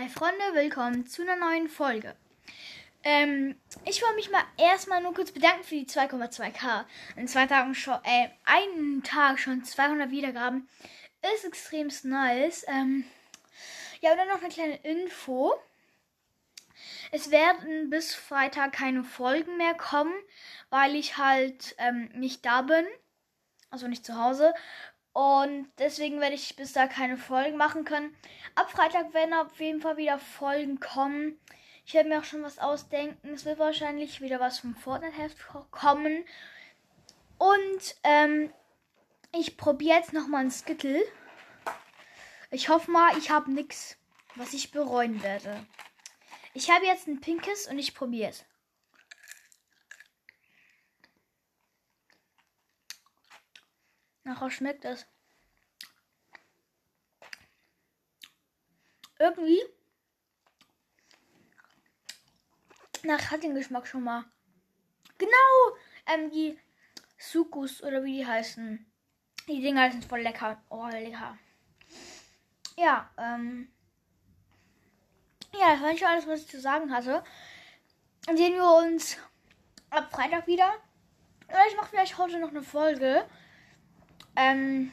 Hi Freunde, willkommen zu einer neuen Folge. Ähm, ich wollte mich mal erstmal nur kurz bedanken für die 2,2k. In zwei Tagen schon, äh, einen Tag schon 200 Wiedergaben. Ist extrem nice. Ähm, ja, und dann noch eine kleine Info. Es werden bis Freitag keine Folgen mehr kommen, weil ich halt ähm, nicht da bin. Also nicht zu Hause. Und deswegen werde ich bis da keine Folgen machen können. Ab Freitag werden auf jeden Fall wieder Folgen kommen. Ich werde mir auch schon was ausdenken. Es wird wahrscheinlich wieder was vom Fortnite-Heft kommen. Und ähm, ich probiere jetzt nochmal ein Skittle. Ich hoffe mal, ich habe nichts, was ich bereuen werde. Ich habe jetzt ein pinkes und ich probiere es. Nachher schmeckt es. Irgendwie. Nach hat den Geschmack schon mal. Genau! Ähm, die Sukus oder wie die heißen. Die Dinger sind voll lecker. Oh, lecker. Ja, ähm. Ja, das war nicht alles, was ich zu sagen hatte. Dann sehen wir uns ab Freitag wieder. Oder ich mache vielleicht heute noch eine Folge. Ähm,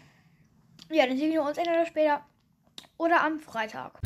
ja, dann sehen wir uns entweder später oder am Freitag.